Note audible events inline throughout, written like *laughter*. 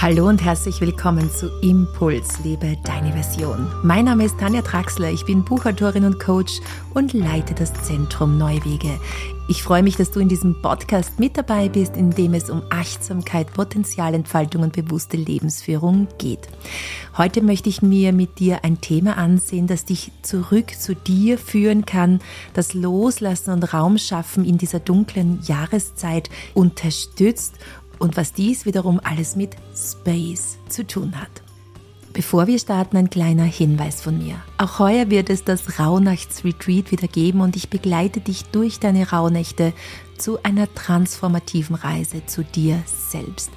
Hallo und herzlich willkommen zu Impuls, lebe deine Version. Mein Name ist Tanja Traxler, ich bin Buchautorin und Coach und leite das Zentrum Neuwege. Ich freue mich, dass du in diesem Podcast mit dabei bist, in dem es um Achtsamkeit, Potenzialentfaltung und bewusste Lebensführung geht. Heute möchte ich mir mit dir ein Thema ansehen, das dich zurück zu dir führen kann, das Loslassen und Raum schaffen in dieser dunklen Jahreszeit unterstützt und was dies wiederum alles mit Space zu tun hat. Bevor wir starten, ein kleiner Hinweis von mir. Auch heuer wird es das Rauhnachtsretreat wieder geben und ich begleite dich durch deine Rauhnächte zu einer transformativen Reise zu dir selbst.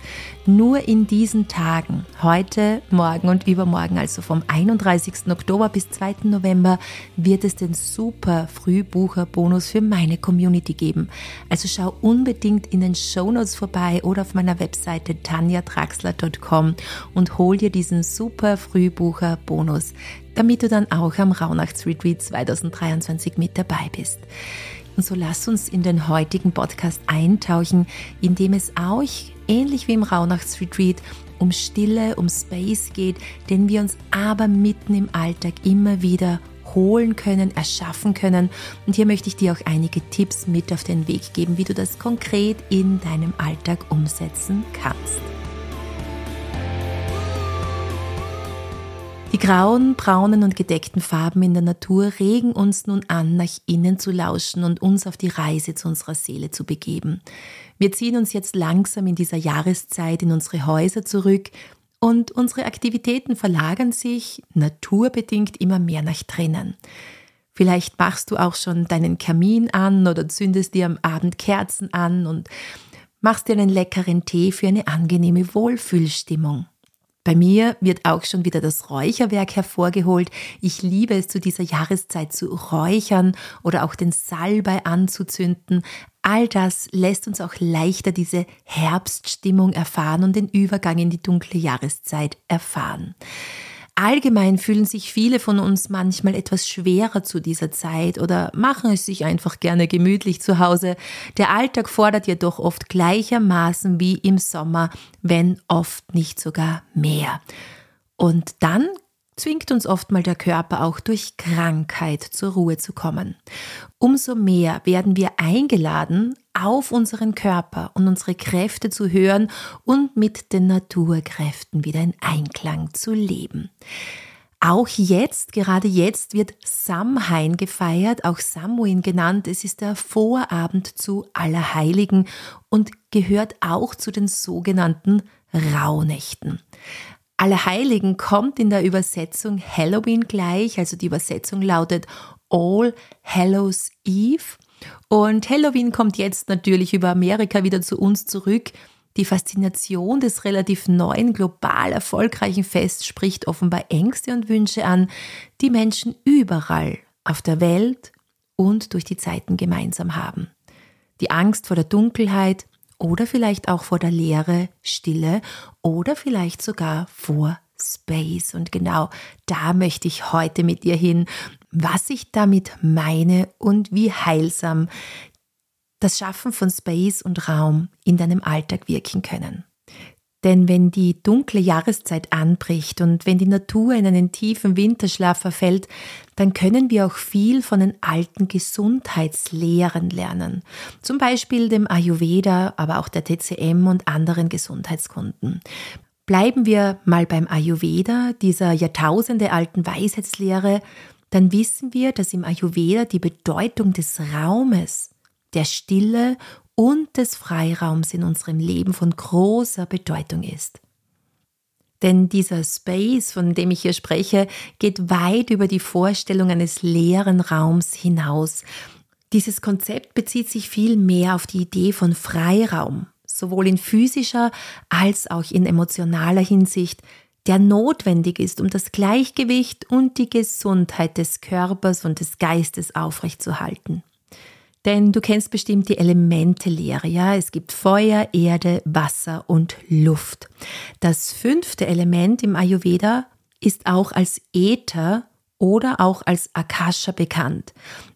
Nur in diesen Tagen, heute, morgen und übermorgen, also vom 31. Oktober bis 2. November, wird es den super Frühbucher-Bonus für meine Community geben. Also schau unbedingt in den Shownotes vorbei oder auf meiner Webseite tanjatraxler.com und hol dir diesen super Frühbucher-Bonus, damit du dann auch am Rauhnachtsretreat 2023 mit dabei bist. So lass uns in den heutigen Podcast eintauchen, in dem es auch, ähnlich wie im Rauhnachtsretreat, um Stille, um Space geht, den wir uns aber mitten im Alltag immer wieder holen können, erschaffen können. Und hier möchte ich dir auch einige Tipps mit auf den Weg geben, wie du das konkret in deinem Alltag umsetzen kannst. Die grauen, braunen und gedeckten Farben in der Natur regen uns nun an, nach innen zu lauschen und uns auf die Reise zu unserer Seele zu begeben. Wir ziehen uns jetzt langsam in dieser Jahreszeit in unsere Häuser zurück und unsere Aktivitäten verlagern sich naturbedingt immer mehr nach drinnen. Vielleicht machst du auch schon deinen Kamin an oder zündest dir am Abend Kerzen an und machst dir einen leckeren Tee für eine angenehme Wohlfühlstimmung. Bei mir wird auch schon wieder das Räucherwerk hervorgeholt. Ich liebe es zu dieser Jahreszeit zu räuchern oder auch den Salbei anzuzünden. All das lässt uns auch leichter diese Herbststimmung erfahren und den Übergang in die dunkle Jahreszeit erfahren. Allgemein fühlen sich viele von uns manchmal etwas schwerer zu dieser Zeit oder machen es sich einfach gerne gemütlich zu Hause. Der Alltag fordert jedoch oft gleichermaßen wie im Sommer, wenn oft nicht sogar mehr. Und dann zwingt uns oft mal der Körper auch durch Krankheit zur Ruhe zu kommen. Umso mehr werden wir eingeladen, auf unseren Körper und unsere Kräfte zu hören und mit den Naturkräften wieder in Einklang zu leben. Auch jetzt, gerade jetzt wird Samhain gefeiert, auch Samhain genannt. Es ist der Vorabend zu Allerheiligen und gehört auch zu den sogenannten Rauhnächten. Allerheiligen kommt in der Übersetzung Halloween gleich, also die Übersetzung lautet All Hallows Eve. Und Halloween kommt jetzt natürlich über Amerika wieder zu uns zurück. Die Faszination des relativ neuen, global erfolgreichen Fests spricht offenbar Ängste und Wünsche an, die Menschen überall auf der Welt und durch die Zeiten gemeinsam haben. Die Angst vor der Dunkelheit, oder vielleicht auch vor der Leere, Stille oder vielleicht sogar vor Space. Und genau da möchte ich heute mit dir hin, was ich damit meine und wie heilsam das Schaffen von Space und Raum in deinem Alltag wirken können. Denn wenn die dunkle Jahreszeit anbricht und wenn die Natur in einen tiefen Winterschlaf verfällt, dann können wir auch viel von den alten Gesundheitslehren lernen. Zum Beispiel dem Ayurveda, aber auch der TCM und anderen Gesundheitskunden. Bleiben wir mal beim Ayurveda, dieser Jahrtausende alten Weisheitslehre, dann wissen wir, dass im Ayurveda die Bedeutung des Raumes, der Stille und des Freiraums in unserem Leben von großer Bedeutung ist. Denn dieser Space, von dem ich hier spreche, geht weit über die Vorstellung eines leeren Raums hinaus. Dieses Konzept bezieht sich viel mehr auf die Idee von Freiraum, sowohl in physischer als auch in emotionaler Hinsicht, der notwendig ist, um das Gleichgewicht und die Gesundheit des Körpers und des Geistes aufrechtzuerhalten. Denn du kennst bestimmt die Elemente-Lehre, ja? Es gibt Feuer, Erde, Wasser und Luft. Das fünfte Element im Ayurveda ist auch als Äther oder auch als Akasha bekannt.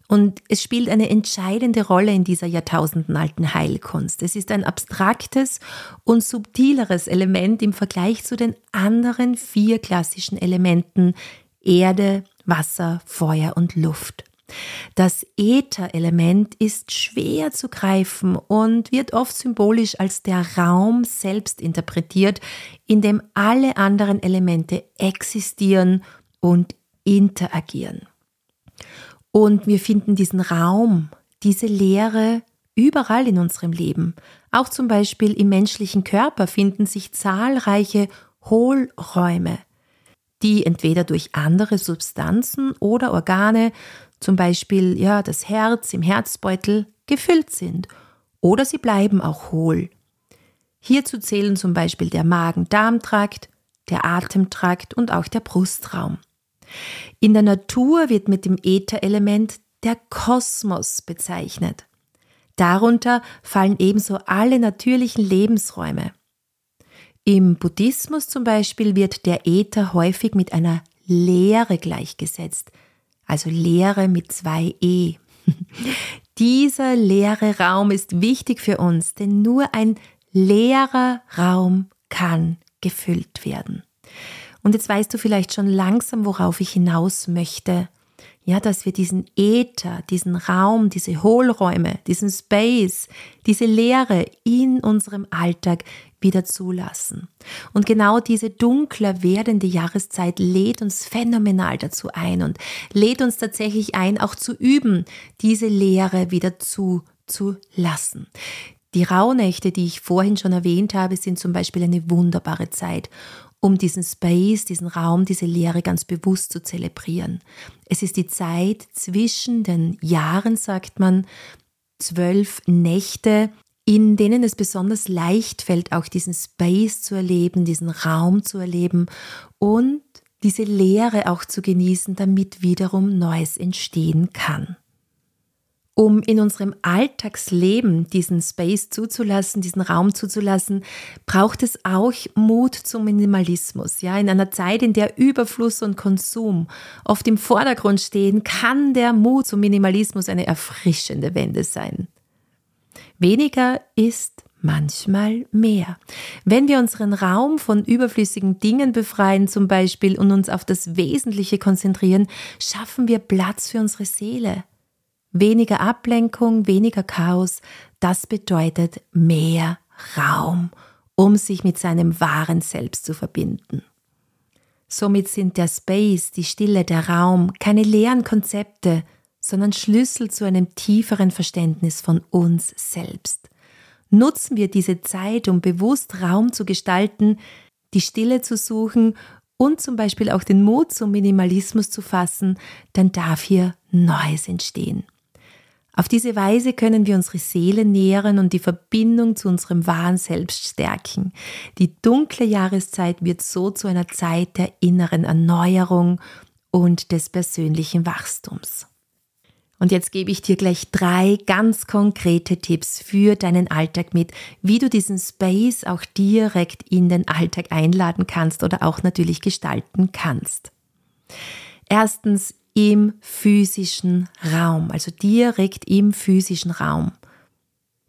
Und es spielt eine entscheidende Rolle in dieser jahrtausendenalten Heilkunst. Es ist ein abstraktes und subtileres Element im Vergleich zu den anderen vier klassischen Elementen Erde, Wasser, Feuer und Luft. Das Äther-Element ist schwer zu greifen und wird oft symbolisch als der Raum selbst interpretiert, in dem alle anderen Elemente existieren und interagieren. Und wir finden diesen Raum, diese Leere überall in unserem Leben. Auch zum Beispiel im menschlichen Körper finden sich zahlreiche Hohlräume, die entweder durch andere Substanzen oder Organe, zum Beispiel ja, das Herz im Herzbeutel, gefüllt sind. Oder sie bleiben auch hohl. Hierzu zählen zum Beispiel der Magen-Darm-Trakt, der Atemtrakt und auch der Brustraum. In der Natur wird mit dem Ätherelement der Kosmos bezeichnet. Darunter fallen ebenso alle natürlichen Lebensräume. Im Buddhismus zum Beispiel wird der Äther häufig mit einer Leere gleichgesetzt, also Leere mit zwei E. *laughs* Dieser leere Raum ist wichtig für uns, denn nur ein leerer Raum kann gefüllt werden. Und jetzt weißt du vielleicht schon langsam, worauf ich hinaus möchte. Ja, dass wir diesen Äther, diesen Raum, diese Hohlräume, diesen Space, diese Leere in unserem Alltag wieder zulassen. Und genau diese dunkler werdende Jahreszeit lädt uns phänomenal dazu ein und lädt uns tatsächlich ein, auch zu üben, diese Leere wieder zuzulassen. Die Rauhnächte, die ich vorhin schon erwähnt habe, sind zum Beispiel eine wunderbare Zeit um diesen Space, diesen Raum, diese Leere ganz bewusst zu zelebrieren. Es ist die Zeit zwischen den Jahren, sagt man, zwölf Nächte, in denen es besonders leicht fällt, auch diesen Space zu erleben, diesen Raum zu erleben und diese Leere auch zu genießen, damit wiederum Neues entstehen kann um in unserem Alltagsleben diesen Space zuzulassen, diesen Raum zuzulassen, braucht es auch Mut zum Minimalismus. Ja, in einer Zeit, in der Überfluss und Konsum oft im Vordergrund stehen, kann der Mut zum Minimalismus eine erfrischende Wende sein. Weniger ist manchmal mehr. Wenn wir unseren Raum von überflüssigen Dingen befreien zum Beispiel und uns auf das Wesentliche konzentrieren, schaffen wir Platz für unsere Seele. Weniger Ablenkung, weniger Chaos, das bedeutet mehr Raum, um sich mit seinem wahren Selbst zu verbinden. Somit sind der Space, die Stille, der Raum keine leeren Konzepte, sondern Schlüssel zu einem tieferen Verständnis von uns selbst. Nutzen wir diese Zeit, um bewusst Raum zu gestalten, die Stille zu suchen und zum Beispiel auch den Mut zum Minimalismus zu fassen, dann darf hier Neues entstehen. Auf diese Weise können wir unsere Seele nähren und die Verbindung zu unserem wahren Selbst stärken. Die dunkle Jahreszeit wird so zu einer Zeit der inneren Erneuerung und des persönlichen Wachstums. Und jetzt gebe ich dir gleich drei ganz konkrete Tipps für deinen Alltag mit, wie du diesen Space auch direkt in den Alltag einladen kannst oder auch natürlich gestalten kannst. Erstens, im physischen Raum, also direkt im physischen Raum.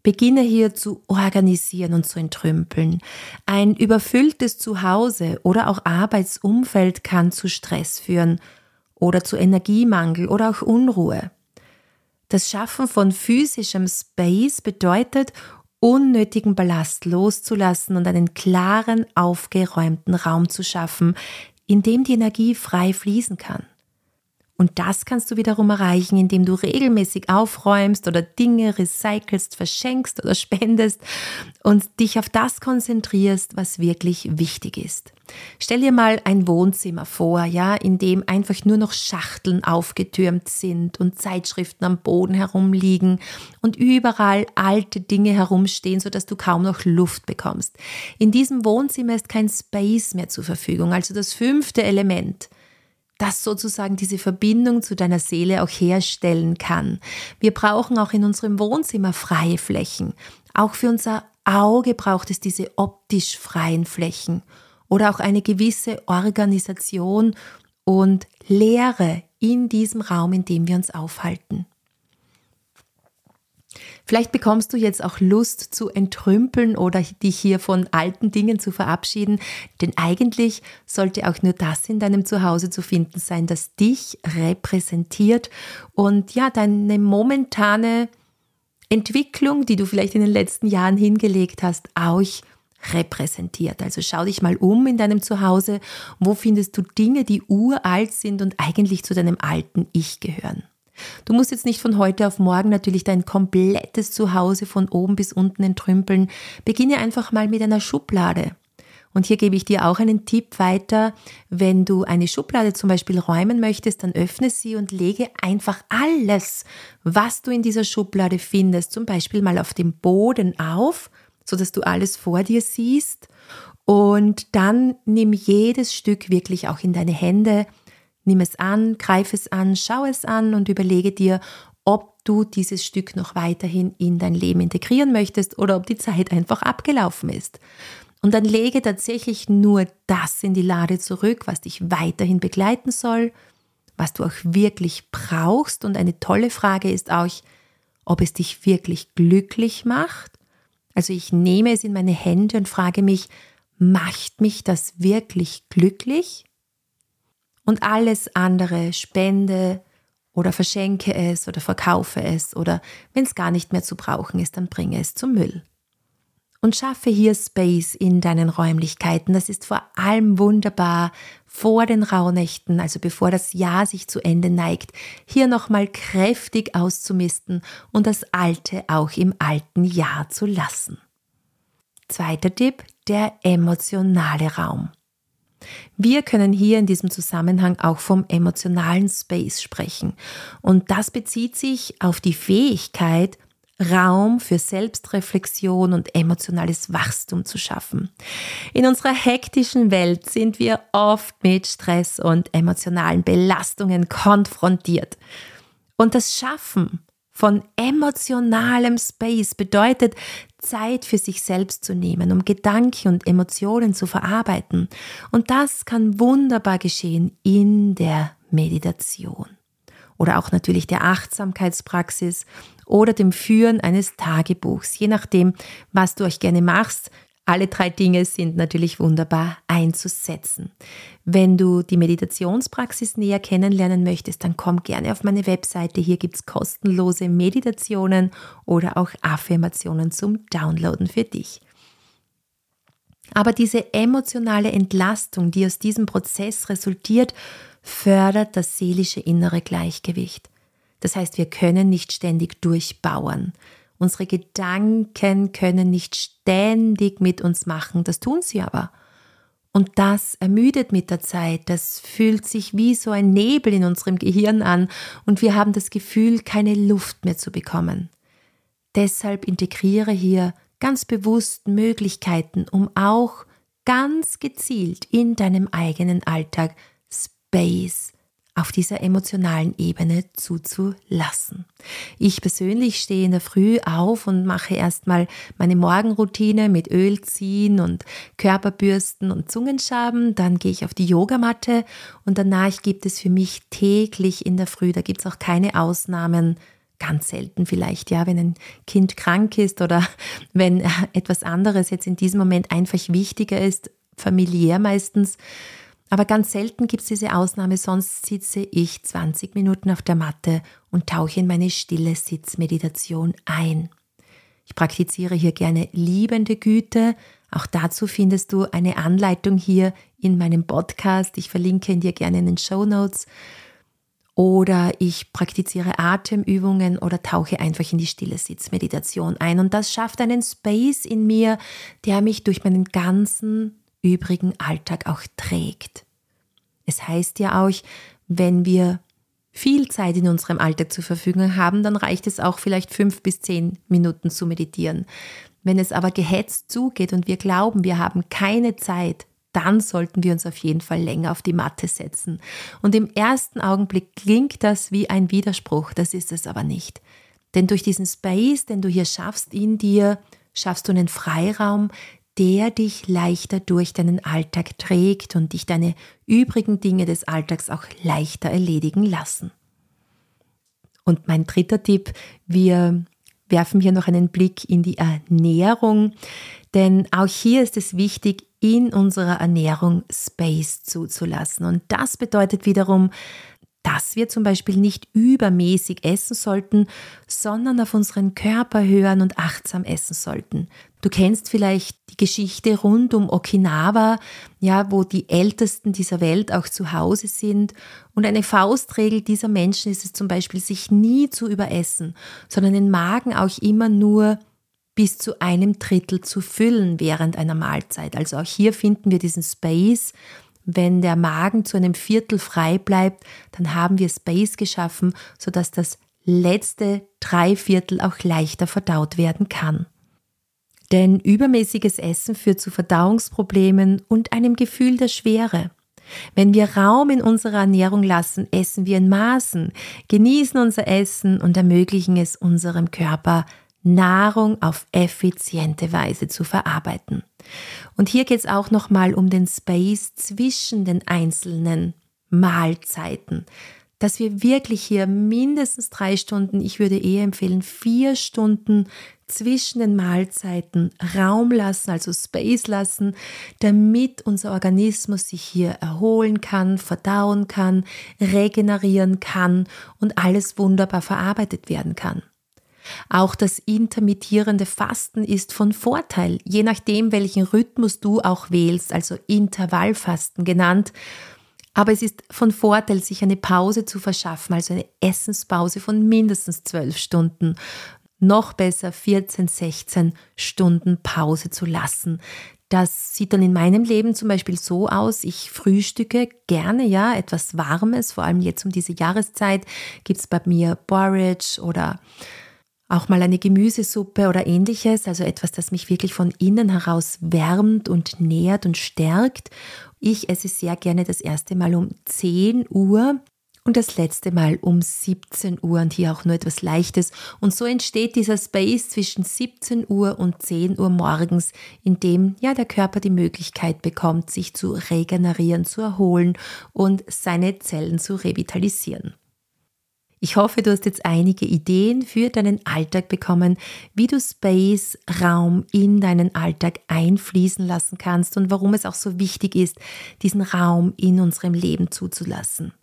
Beginne hier zu organisieren und zu entrümpeln. Ein überfülltes Zuhause oder auch Arbeitsumfeld kann zu Stress führen oder zu Energiemangel oder auch Unruhe. Das Schaffen von physischem Space bedeutet, unnötigen Ballast loszulassen und einen klaren, aufgeräumten Raum zu schaffen, in dem die Energie frei fließen kann. Und das kannst du wiederum erreichen, indem du regelmäßig aufräumst oder Dinge recycelst, verschenkst oder *laughs* spendest und dich auf das konzentrierst, was wirklich wichtig ist. Stell dir mal ein Wohnzimmer vor, ja, in dem einfach nur noch Schachteln aufgetürmt sind und Zeitschriften am Boden herumliegen und überall alte Dinge herumstehen, sodass du kaum noch Luft bekommst. In diesem Wohnzimmer ist kein Space mehr zur Verfügung, also das fünfte Element das sozusagen diese Verbindung zu deiner Seele auch herstellen kann. Wir brauchen auch in unserem Wohnzimmer freie Flächen. Auch für unser Auge braucht es diese optisch freien Flächen oder auch eine gewisse Organisation und Leere in diesem Raum, in dem wir uns aufhalten. Vielleicht bekommst du jetzt auch Lust zu entrümpeln oder dich hier von alten Dingen zu verabschieden, denn eigentlich sollte auch nur das in deinem Zuhause zu finden sein, das dich repräsentiert und ja, deine momentane Entwicklung, die du vielleicht in den letzten Jahren hingelegt hast, auch repräsentiert. Also schau dich mal um in deinem Zuhause, wo findest du Dinge, die uralt sind und eigentlich zu deinem alten Ich gehören. Du musst jetzt nicht von heute auf morgen natürlich dein komplettes Zuhause von oben bis unten entrümpeln. Beginne einfach mal mit einer Schublade. Und hier gebe ich dir auch einen Tipp weiter. Wenn du eine Schublade zum Beispiel räumen möchtest, dann öffne sie und lege einfach alles, was du in dieser Schublade findest, zum Beispiel mal auf dem Boden auf, sodass du alles vor dir siehst. Und dann nimm jedes Stück wirklich auch in deine Hände Nimm es an, greif es an, schau es an und überlege dir, ob du dieses Stück noch weiterhin in dein Leben integrieren möchtest oder ob die Zeit einfach abgelaufen ist. Und dann lege tatsächlich nur das in die Lade zurück, was dich weiterhin begleiten soll, was du auch wirklich brauchst. Und eine tolle Frage ist auch, ob es dich wirklich glücklich macht. Also ich nehme es in meine Hände und frage mich, macht mich das wirklich glücklich? Und alles andere spende oder verschenke es oder verkaufe es oder wenn es gar nicht mehr zu brauchen ist, dann bringe es zum Müll. Und schaffe hier Space in deinen Räumlichkeiten. Das ist vor allem wunderbar vor den Rauhnächten, also bevor das Jahr sich zu Ende neigt, hier nochmal kräftig auszumisten und das Alte auch im alten Jahr zu lassen. Zweiter Tipp, der emotionale Raum. Wir können hier in diesem Zusammenhang auch vom emotionalen Space sprechen. Und das bezieht sich auf die Fähigkeit, Raum für Selbstreflexion und emotionales Wachstum zu schaffen. In unserer hektischen Welt sind wir oft mit Stress und emotionalen Belastungen konfrontiert. Und das Schaffen von emotionalem Space bedeutet, Zeit für sich selbst zu nehmen, um Gedanken und Emotionen zu verarbeiten. Und das kann wunderbar geschehen in der Meditation oder auch natürlich der Achtsamkeitspraxis oder dem Führen eines Tagebuchs, je nachdem, was du euch gerne machst. Alle drei Dinge sind natürlich wunderbar einzusetzen. Wenn du die Meditationspraxis näher kennenlernen möchtest, dann komm gerne auf meine Webseite. Hier gibt es kostenlose Meditationen oder auch Affirmationen zum Downloaden für dich. Aber diese emotionale Entlastung, die aus diesem Prozess resultiert, fördert das seelische innere Gleichgewicht. Das heißt, wir können nicht ständig durchbauern. Unsere Gedanken können nicht ständig mit uns machen, das tun sie aber. Und das ermüdet mit der Zeit, das fühlt sich wie so ein Nebel in unserem Gehirn an und wir haben das Gefühl, keine Luft mehr zu bekommen. Deshalb integriere hier ganz bewusst Möglichkeiten, um auch ganz gezielt in deinem eigenen Alltag Space auf dieser emotionalen Ebene zuzulassen. Ich persönlich stehe in der Früh auf und mache erstmal meine Morgenroutine mit Öl ziehen und Körperbürsten und Zungenschaben. Dann gehe ich auf die Yogamatte und danach gibt es für mich täglich in der Früh, da gibt es auch keine Ausnahmen, ganz selten vielleicht, ja, wenn ein Kind krank ist oder *laughs* wenn etwas anderes jetzt in diesem Moment einfach wichtiger ist, familiär meistens, aber ganz selten gibt es diese Ausnahme, sonst sitze ich 20 Minuten auf der Matte und tauche in meine stille Sitzmeditation ein. Ich praktiziere hier gerne liebende Güte. Auch dazu findest du eine Anleitung hier in meinem Podcast. Ich verlinke ihn dir gerne in den Show Notes. Oder ich praktiziere Atemübungen oder tauche einfach in die stille Sitzmeditation ein. Und das schafft einen Space in mir, der mich durch meinen ganzen übrigen Alltag auch trägt. Es heißt ja auch, wenn wir viel Zeit in unserem Alltag zur Verfügung haben, dann reicht es auch vielleicht fünf bis zehn Minuten zu meditieren. Wenn es aber gehetzt zugeht und wir glauben, wir haben keine Zeit, dann sollten wir uns auf jeden Fall länger auf die Matte setzen. Und im ersten Augenblick klingt das wie ein Widerspruch, das ist es aber nicht. Denn durch diesen Space, den du hier schaffst in dir, schaffst du einen Freiraum, der dich leichter durch deinen Alltag trägt und dich deine übrigen Dinge des Alltags auch leichter erledigen lassen. Und mein dritter Tipp, wir werfen wir noch einen Blick in die Ernährung, denn auch hier ist es wichtig, in unserer Ernährung Space zuzulassen. Und das bedeutet wiederum, dass wir zum Beispiel nicht übermäßig essen sollten, sondern auf unseren Körper hören und achtsam essen sollten. Du kennst vielleicht die Geschichte rund um Okinawa, ja, wo die Ältesten dieser Welt auch zu Hause sind. Und eine Faustregel dieser Menschen ist es zum Beispiel, sich nie zu überessen, sondern den Magen auch immer nur bis zu einem Drittel zu füllen während einer Mahlzeit. Also auch hier finden wir diesen Space. Wenn der Magen zu einem Viertel frei bleibt, dann haben wir Space geschaffen, sodass das letzte Dreiviertel auch leichter verdaut werden kann. Denn übermäßiges Essen führt zu Verdauungsproblemen und einem Gefühl der Schwere. Wenn wir Raum in unserer Ernährung lassen, essen wir in Maßen, genießen unser Essen und ermöglichen es unserem Körper, Nahrung auf effiziente Weise zu verarbeiten. Und hier geht es auch nochmal um den Space zwischen den einzelnen Mahlzeiten, dass wir wirklich hier mindestens drei Stunden, ich würde eher empfehlen vier Stunden zwischen den Mahlzeiten Raum lassen, also Space lassen, damit unser Organismus sich hier erholen kann, verdauen kann, regenerieren kann und alles wunderbar verarbeitet werden kann. Auch das intermittierende Fasten ist von Vorteil, je nachdem, welchen Rhythmus du auch wählst, also Intervallfasten genannt. Aber es ist von Vorteil, sich eine Pause zu verschaffen, also eine Essenspause von mindestens zwölf Stunden. Noch besser 14, 16 Stunden Pause zu lassen. Das sieht dann in meinem Leben zum Beispiel so aus, ich frühstücke gerne, ja, etwas Warmes, vor allem jetzt um diese Jahreszeit gibt es bei mir Porridge oder auch mal eine Gemüsesuppe oder ähnliches, also etwas, das mich wirklich von innen heraus wärmt und nährt und stärkt. Ich esse sehr gerne das erste Mal um 10 Uhr und das letzte Mal um 17 Uhr und hier auch nur etwas Leichtes. Und so entsteht dieser Space zwischen 17 Uhr und 10 Uhr morgens, in dem ja der Körper die Möglichkeit bekommt, sich zu regenerieren, zu erholen und seine Zellen zu revitalisieren. Ich hoffe, du hast jetzt einige Ideen für deinen Alltag bekommen, wie du Space, Raum in deinen Alltag einfließen lassen kannst und warum es auch so wichtig ist, diesen Raum in unserem Leben zuzulassen.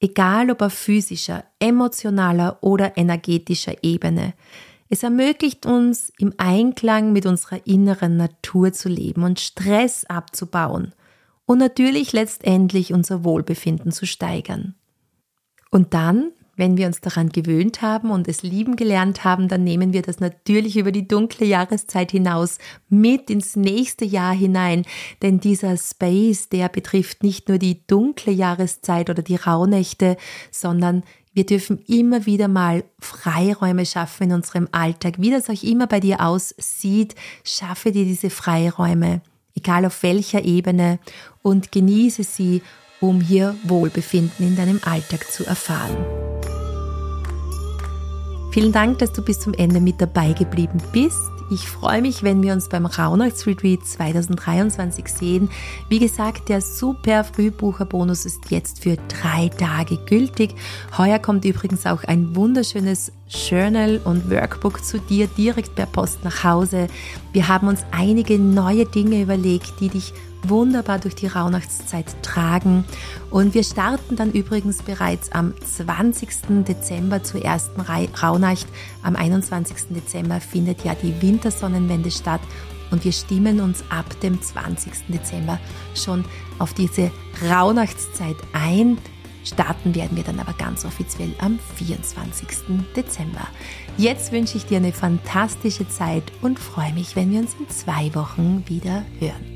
Egal ob auf physischer, emotionaler oder energetischer Ebene. Es ermöglicht uns, im Einklang mit unserer inneren Natur zu leben und Stress abzubauen und natürlich letztendlich unser Wohlbefinden zu steigern. Und dann wenn wir uns daran gewöhnt haben und es lieben gelernt haben, dann nehmen wir das natürlich über die dunkle Jahreszeit hinaus mit ins nächste Jahr hinein. Denn dieser Space, der betrifft nicht nur die dunkle Jahreszeit oder die Rauhnächte, sondern wir dürfen immer wieder mal Freiräume schaffen in unserem Alltag. Wie das auch immer bei dir aussieht, schaffe dir diese Freiräume, egal auf welcher Ebene, und genieße sie, um hier Wohlbefinden in deinem Alltag zu erfahren. Vielen Dank, dass du bis zum Ende mit dabei geblieben bist. Ich freue mich, wenn wir uns beim Rauhnachtsretreat 2023 sehen. Wie gesagt, der super Frühbucherbonus ist jetzt für drei Tage gültig. Heuer kommt übrigens auch ein wunderschönes Journal und Workbook zu dir direkt per Post nach Hause. Wir haben uns einige neue Dinge überlegt, die dich wunderbar durch die Rauhnachtszeit tragen. Und wir starten dann übrigens bereits am 20. Dezember zur ersten Rauhnacht. Am 21. Dezember findet ja die Wintersonnenwende statt. Und wir stimmen uns ab dem 20. Dezember schon auf diese Rauhnachtszeit ein. Starten werden wir dann aber ganz offiziell am 24. Dezember. Jetzt wünsche ich dir eine fantastische Zeit und freue mich, wenn wir uns in zwei Wochen wieder hören.